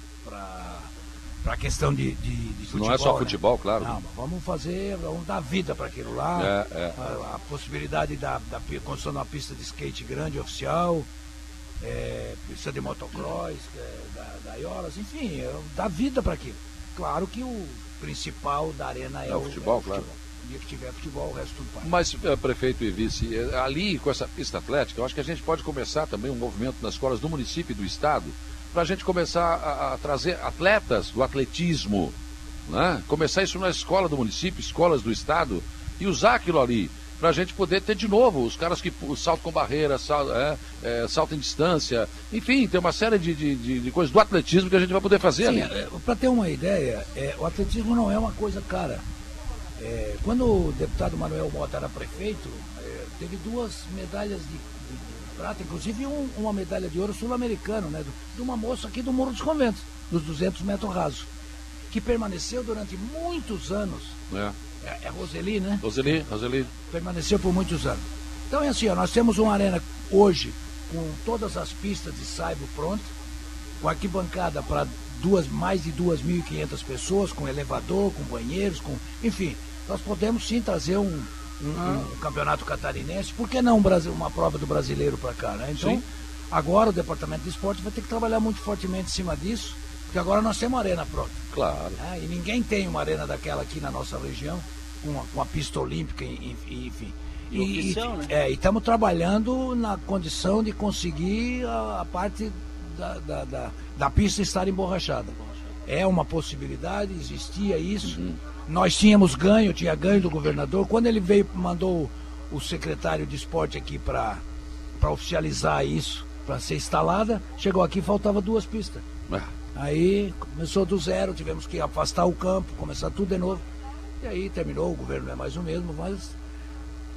para questão de, de, de futebol. Não é só né? futebol, claro. Não, mas vamos fazer, vamos dar vida para aquilo lá. É, é. A, a possibilidade da, da construção de uma pista de skate grande oficial, é, pista de motocross, é, da, da Iolas, enfim, é, dar vida para aquilo. Claro que o, principal da arena é, É o futebol, claro. O dia que tiver futebol, o resto tudo para. Mas, eh, prefeito e vice, eh, ali com essa pista atlética, eu acho que a gente pode começar também um movimento nas escolas do município e do estado, para a gente começar a, a trazer atletas do atletismo, né? começar isso na escola do município, escolas do estado, e usar aquilo ali, para a gente poder ter de novo os caras que o salto com barreira, sal, é, é, salto em distância, enfim, tem uma série de, de, de- coisas do atletismo que a gente vai poder fazer ali. Para ter uma ideia, é, o atletismo não é uma coisa cara. É, quando o deputado Manuel Mota era prefeito, é, teve duas medalhas de, de- de prata, inclusive um- uma medalha de ouro sul-americano, né, de uma moça aqui do Morro dos Conventos, dos 200 metros rasos, que permaneceu durante muitos anos. né? É, é Roseli, né? Roseli, Roseli, permaneceu por muitos anos. Então é assim, ó, nós temos uma arena hoje com todas as pistas de saibo pronto, com arquibancada para duas, mais de 2.500 pessoas, com elevador, com banheiros, com, enfim, nós podemos sim trazer um, um- um campeonato catarinense, por que não um Brasil, uma prova do brasileiro para cá, né? Então, Sim. agora o departamento de esporte vai ter que trabalhar muito fortemente em cima disso, porque agora nós temos uma arena pronta. claro. né? E ninguém tem uma arena daquela aqui na nossa região, com uma, pista olímpica, e- e- enfim. E oficial, né? é, e estamos trabalhando na condição de conseguir a, a parte da, da, da, da pista estar emborrachada. É uma possibilidade, existia isso. Nós tínhamos ganho, tinha ganho do governador. Quando ele veio, mandou o secretário de esporte aqui para oficializar isso, para ser instalada, chegou aqui faltava duas pistas. Ah, Aí começou do zero, tivemos que afastar o campo, começar tudo de novo. E aí terminou, o governo não é mais o mesmo, mas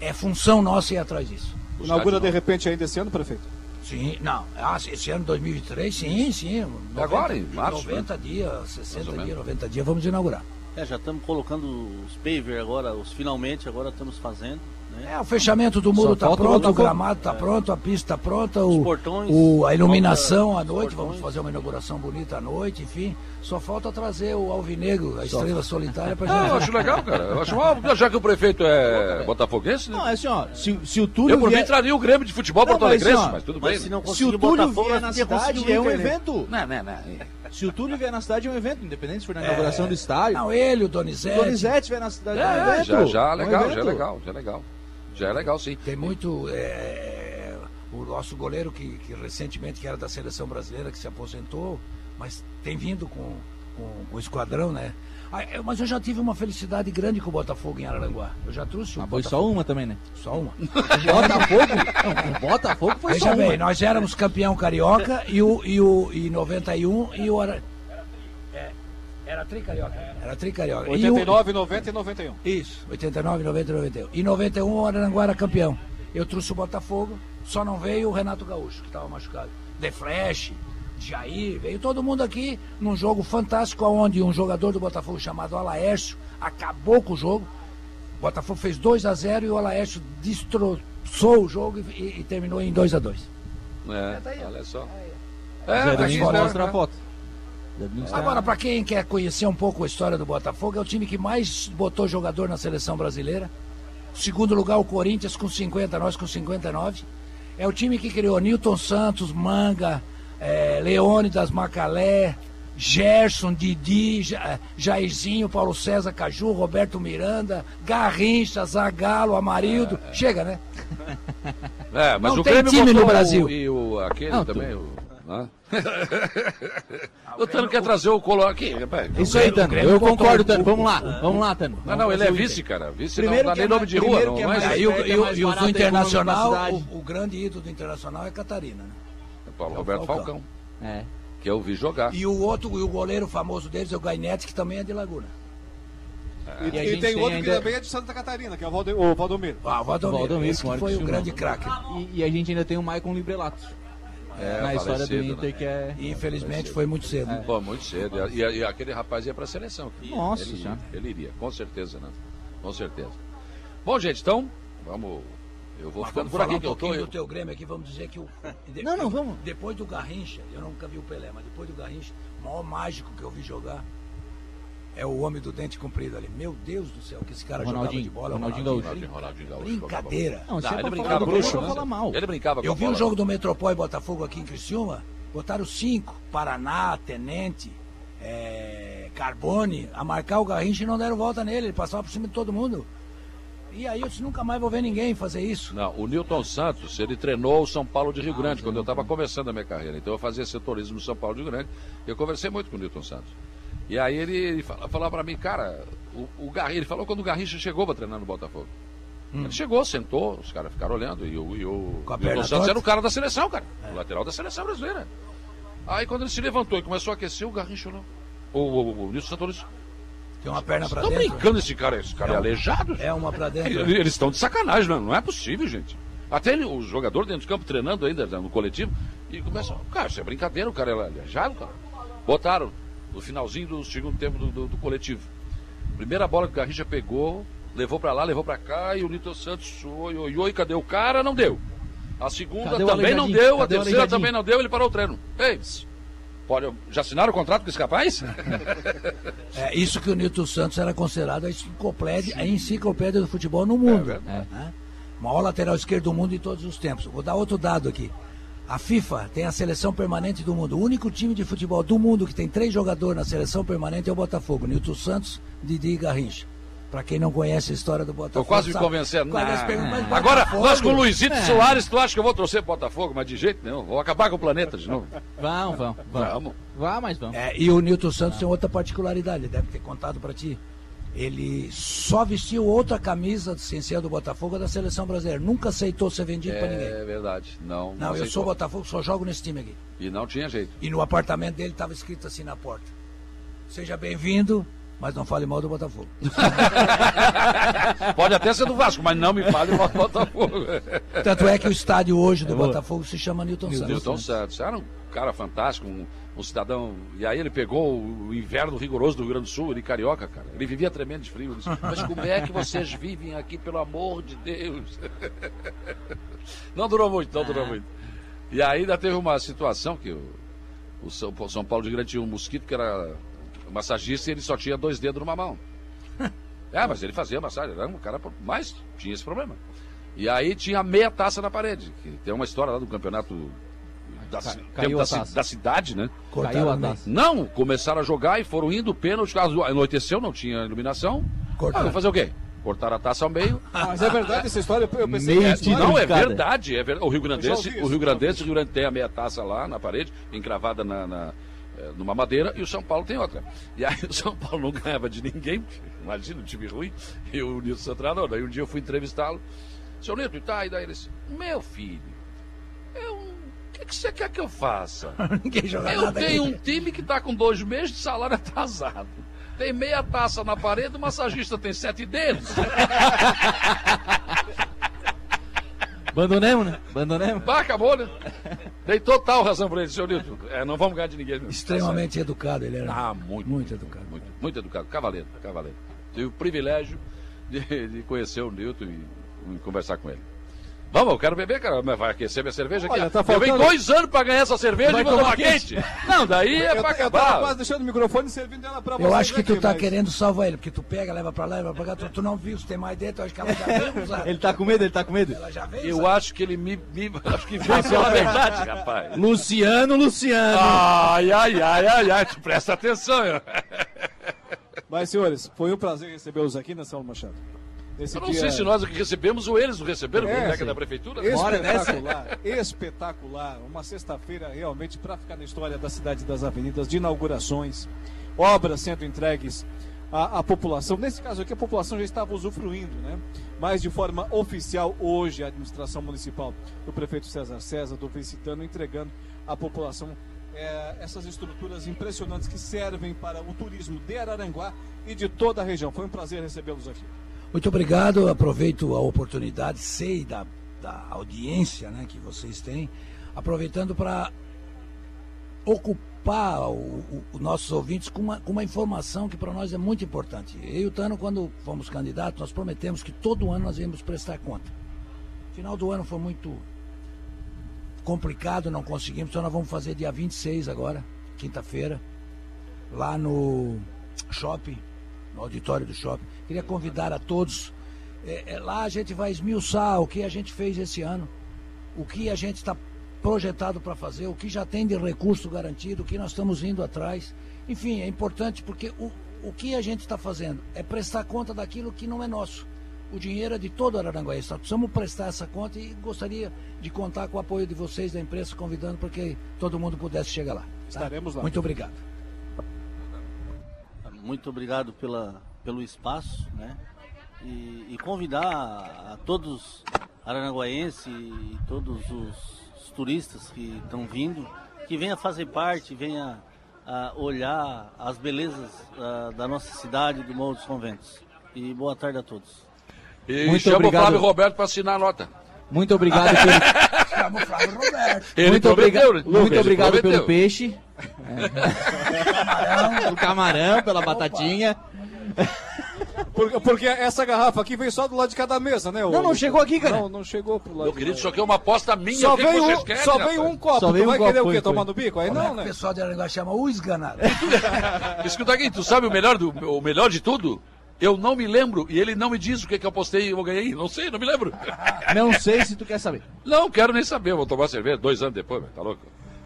é função nossa ir atrás disso. Inaugura de repente ainda esse ano, prefeito? Sim, não. Ah, esse ano 2023, sim, sim. 90, agora, em março, 90 dias, Mais 60 ou dias, menos. 90 dias, vamos inaugurar. É, já estamos colocando os paver agora, os finalmente agora estamos fazendo. Né? É, o fechamento do muro Só está o pronto, o gramado está pronto, a pista está pronta, Os o, portões, o- a iluminação falta à noite, os vamos fazer uma inauguração bonita à noite, enfim. Só falta trazer o Alvinegro, a estrela solitária, para Ah, eu gente. acho legal, cara. Eu acho mal, já que o prefeito é botafoguense, né? Não, é assim, ó, se, se o Túlio Eu por mim vier, traria o Grêmio de futebol Porto mas, Alegrense, mas tudo Mas bem. se não se o Túlio Botafogo, vier na cidade é o um evento. Não, não, não. Se o Túlio vier na cidade é um evento, independente se for na inauguração do estádio. Não, ele, o Se o Donizete, Donizete vier na cidade é um É, evento. já, já é um legal, já é evento. legal, já é legal. Já é legal, sim. Tem muito. é, o nosso goleiro que, que recentemente que era da seleção brasileira, que se aposentou, mas tem vindo com, com, com o esquadrão, né? Ah, mas eu já tive uma felicidade grande com o Botafogo em Araranguá. Eu já trouxe o Mas foi Botafogo. só uma também, né? Só uma. O Botafogo, não, o Botafogo foi Veja só uma. bem, nós éramos campeão carioca e o, e o e 91 e o Ara... é, era tricarioca. Era tricarioca. E o- 89, 90 e 91. Isso, 89, 90 e 91. Em 91 o Araranguá era campeão. Eu trouxe o Botafogo, só não veio o Renato Gaúcho, que estava machucado. The Flash, Jair, veio todo mundo aqui num jogo fantástico, onde um jogador do Botafogo chamado Alaércio acabou com o jogo. O Botafogo fez 2 a 0 e o Alaércio destroçou o jogo e, e- terminou em 2 a 2 É, tá aí, olha só. Zé É, Domingos aqui, né? mostra a foto. Tá- Agora, para quem quer conhecer um pouco a história do Botafogo, é o time que mais botou jogador na seleção brasileira. Segundo lugar, o Corinthians com 50, nós com 59. É o time que criou Newton Santos, Manga, é, Leônidas Macalé, Gerson, Didi, Ja- Jairzinho, Paulo César Caju, Roberto Miranda, Garrincha, Zagalo, Amarildo. Chega, né? É, mas Não o tem Grêmio time no Brasil. o- E o, aquele Não, também, o... né? o Tano quer trazer o Colo aqui. rapaz. Isso aí, O Tano. Eu concordo, o- Tano. o- Vamos lá, vamos lá, Tano. Não, não, ele é o vice, cara. Vice Primeiro não dá nem é nome de rua, não. é mais- o, é e o- e o do Internacional, o, o grande ídolo do Internacional é Catarina, né? Paulo É Roberto Falcão. Falcão, É. que eu vi jogar. E o outro, e o goleiro famoso deles é o Gainete, que também é de Laguna. E, E a e gente tem tem outro ainda- que também é de Santa Catarina, que é o, Valde, o Valdomiro. Ah, o Valdomiro, Valdomiro, esse que foi o grande craque. E, e a gente ainda tem o Maicon Librelato. É, na história do falecido, Inter, né? que é. E infelizmente foi muito cedo. É. Pô, muito cedo. E, e- e aquele rapaz ia pra seleção. Nossa ele, Senhora. ele iria, com certeza, né? Com certeza. Bom, gente, então, vamos. Eu vou Mas ficando por aqui um que eu tô. Eu, do teu Grêmio aqui, vamos dizer que o... de- Não, não, vamos. Depois do Garrincha, eu nunca vi o Pelé, mas depois do Garrincha, o maior mágico que eu vi jogar é o homem do dente comprido ali. Meu Deus do céu, que esse cara Ronaldinho, jogava de bola. o Ronaldinho Ronaldinho. Ronaldinho, Ronaldinho Gaúcho. Brincadeira. Não, Não, é ele brincava com bem, a eu bola. vou falar mal. Ele brincava com Eu vi um jogo do Metropó e Botafogo aqui em Criciúma, botaram cinco, Paraná, Tenente, é, Carbone a marcar o Garrincha e não deram volta nele, ele passava por cima de todo mundo. E aí eu disse, nunca mais vou ver ninguém fazer isso. Não, o Newton Santos, ele treinou o São Paulo de Rio Grande, quando eu estava começando a minha carreira. Então eu fazia setorismo no São Paulo de Rio Grande. Eu conversei muito com o Newton Santos. E aí ele, ele fala, falava para mim, cara, o, o Garrincha, ele falou quando o Garrincha chegou para treinar no Botafogo. Ele chegou, sentou, os caras ficaram olhando, e o, e o a Newton Santos torta? era o cara da seleção, cara. O lateral da seleção brasileira. Aí quando ele se levantou e começou a aquecer, o Garrincha olhou. O, o, o Nilson Santos Tem uma perna pra estão dentro. brincando esse cara, esse cara é, É aleijado. É uma pra dentro. Eles eles estão de sacanagem, não, não é possível, gente. Até ele, o jogador dentro do campo treinando ainda né, no coletivo e começa, cara, isso é brincadeira, o cara é aleijado, cara. Botaram no finalzinho do segundo tempo do, do- do coletivo. Primeira bola que o Garrincha pegou, levou pra lá, levou pra cá e o Nilton Santos, oi, oi, oi, cadê o cara? Não deu. A segunda também não deu, a Cadê o terceira também não deu, ele parou o treino. Ei, pode, já assinaram o contrato com esse rapaz? É isso que o Nilton Santos era considerado a enciclopédia, a enciclopédia do futebol no mundo. É né? Maior lateral esquerdo do mundo em todos os tempos. Vou dar outro dado aqui. A FIFA tem a seleção permanente do mundo. O único time de futebol do mundo que tem três jogadores na seleção permanente é o Botafogo. Nilton Santos, Didi e Garrincha. Pra quem não conhece a história do Botafogo. Tô quase me convencendo. Perguntam, mas Agora, nós com o Luizito É. Soares, tu acha que eu vou torcer Botafogo? Mas de jeito nenhum. Vou acabar com o planeta de novo. Vão, vão, vão. Vamos. Vá, mas vão. É, e o Nilton Santos tem outra particularidade, ele deve ter contado pra ti. Ele só vestiu outra camisa sem ser do Botafogo da seleção brasileira. Nunca aceitou ser vendido pra ninguém. É verdade. Não, Não, eu aceitou. sou Botafogo, só jogo nesse time aqui. E não tinha jeito. E no apartamento dele estava escrito assim na porta: Seja bem-vindo, mas não fale mal do Botafogo. Pode até ser do Vasco, mas não me fale mal do Botafogo. Tanto é que o estádio hoje do Botafogo se chama Newton Santos. Nilton Santos. Era um cara fantástico, um, um cidadão. E aí ele pegou o inverno rigoroso do Rio Grande do Sul, ele carioca, cara. Ele vivia tremendo de frio. Disse, Mas como é que vocês vivem aqui, pelo amor de Deus? Não durou muito, não durou muito. E aí ainda teve uma situação que o, o São Paulo de Grande tinha um mosquito que era massagista e ele só tinha dois dedos numa mão. É, mas ele fazia massagem, era um cara, mas tinha esse problema. E aí tinha meia taça na parede, que tem uma história lá do campeonato da, tempo da, da cidade, né? Caiu a taça. Não, começaram a jogar e foram indo, pênalti, caso anoiteceu, não tinha iluminação. Cortaram. Ah, fazer o quê? Cortaram a taça ao meio. Mas é verdade essa história? Eu pensei Meio que. Não, é verdade, é verdade. O Rio Grandense, o Rio Grandense, o Rio Grande tem a meia taça lá na parede, encravada na, na, numa madeira, e o São Paulo tem outra. E aí o São Paulo não ganhava de ninguém, imagina um time ruim, e o Nilson Central não. Daí um dia eu fui entrevistá-lo. Seu Nilton, e tá, e daí ele disse, meu filho, eu, o que, que você quer que eu faça? Ninguém joga Eu nada tenho aqui. um time que está com dois meses de salário atrasado. Tem meia taça na parede, o massagista tem sete dedos. Abandonemos, né? Abandonemos. Bah, acabou, né? Dei total razão para ele, senhor Nilton. É, não vamos ganhar de ninguém. mesmo. Extremamente educado ele era. Ah, muito. Muito educado. Muito, muito educado. Cavaleiro, cavaleiro. Tive o privilégio de, de conhecer o Nilton e, e conversar com ele. Vamos, eu quero beber, cara. Mas vai aquecer minha cerveja aqui. Olha, tá Eu venho faltando- dois anos para ganhar essa cerveja Vai e vou tomar quente. Não, daí é Eu, para eu tava quase acabar. deixando o microfone servindo ela pra Eu vocês acho que tu aqui, tá mas- querendo salvar ele, porque tu pega, leva pra lá, leva pra cá, tu, tu não viu se tem mais dentro, eu acho que ela já veio usada. Ele tá com medo, ele tá com medo. Ela já veio Eu usada. acho que ele me. me acho que veio pela verdade, rapaz. Luciano, Luciano. Ai, ai, ai, ai, ai, tu presta atenção. Eu, Mas, senhores, foi um prazer recebê-los aqui na São Machado. Nesse eu não dia sei se nós o que recebemos ou eles o receberam, É, é, sim. da prefeitura. Espetacular, espetacular. Uma sexta-feira realmente para ficar na história da cidade das avenidas, de inaugurações, obras sendo entregues à, à população. Nesse caso aqui, a população já estava usufruindo, né? Mas de forma oficial, hoje, a administração municipal do prefeito César César, do Vicitano, entregando à população é, essas estruturas impressionantes que servem para o turismo de Araranguá e de toda a região. Foi um prazer recebê-los aqui. Muito obrigado, aproveito a oportunidade, sei da, da audiência né, que vocês têm, aproveitando para ocupar os nossos ouvintes com uma, com uma informação que para nós é muito importante. Eu e o Tano, quando fomos candidatos, nós prometemos que todo ano nós íamos prestar conta. Final do ano foi muito complicado, não conseguimos, então nós vamos fazer dia 26 agora, quinta-feira, lá no shopping, no auditório do shopping. Queria convidar a todos. É, é, lá a gente vai esmiuçar o que a gente fez esse ano, o que a gente está projetado para fazer, o que já tem de recurso garantido, o que nós estamos indo atrás. Enfim, é importante porque o, o que a gente está fazendo é prestar conta daquilo que não é nosso. O dinheiro é de todo Araranguaense. Nós precisamos prestar essa conta e gostaria de contar com o apoio de vocês da imprensa, convidando para que todo mundo pudesse chegar lá. tá? Estaremos lá. Muito obrigado. Muito obrigado pela, pelo espaço, né? E, e convidar a, a todos araranguaenses e todos os, os turistas que estão vindo, que venha fazer parte, venha a olhar as belezas ah, da nossa cidade, do Morro dos Conventos. E boa tarde a todos. E Muito chama obrigado. o Flávio Roberto para assinar a nota. Muito obrigado pelo, Chama o Flávio Roberto. Ele muito, obriga- né? muito obrigado prometeu. pelo peixe. É. pelo camarão, pela batatinha. Porque, porque essa garrafa aqui veio só do lado de cada mesa, né? ô Não, não chegou aqui, cara. Não, não chegou pro lado Meu querido, lá. isso aqui é uma aposta minha. Só o veio, um, querem, só veio um copo. Só tu veio um vai querer copo, o quê? foi, Tomar foi. no bico? Aí Como é não, que o né? pessoal de Aranguá chama o esganado. Escuta aqui, tu sabe o melhor, do, o melhor de tudo? Eu não me lembro e ele não me diz o que, que eu postei e eu ganhei. Não sei, não me lembro. Não sei se tu quer saber. Não, quero nem saber. Vou tomar cerveja dois anos depois, velho, tá louco?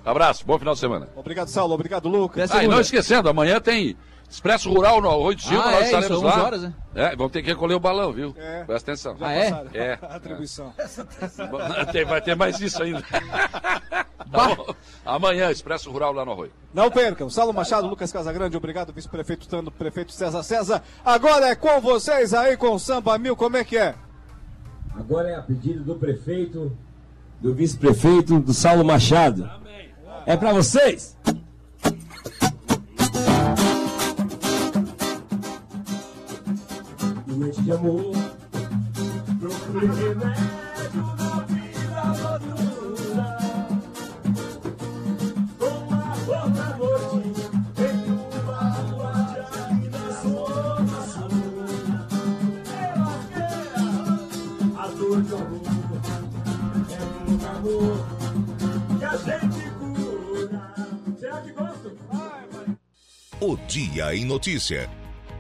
Abraço, bom final de semana. Obrigado, Saulo. Obrigado, Lucas. Ah, e não esquecendo, amanhã tem Expresso Rural no Arroio de Silva, Ah, nós é, estaremos isso, lá. 11 horas, né? É, vamos ter que recolher o balão, viu? É. Presta atenção. Ah, é? É. Atribuição. Vai ter mais isso ainda. Tá bom? Amanhã, Expresso Rural lá no Arroio. Não percam. Saulo Machado, Lucas Casagrande, obrigado, vice-prefeito Tando, prefeito César César. Agora é com vocês aí com o Samba Mil, como é que é? Agora é a pedido do prefeito, do vice-prefeito, do Saulo Machado. É pra vocês! De amor, procure remédio na vida noturna. Com a flor da noite, em uma guarda na zona sul. A dor de amor é um amor que a gente cura. Será que gostam? O Dia em Notícia.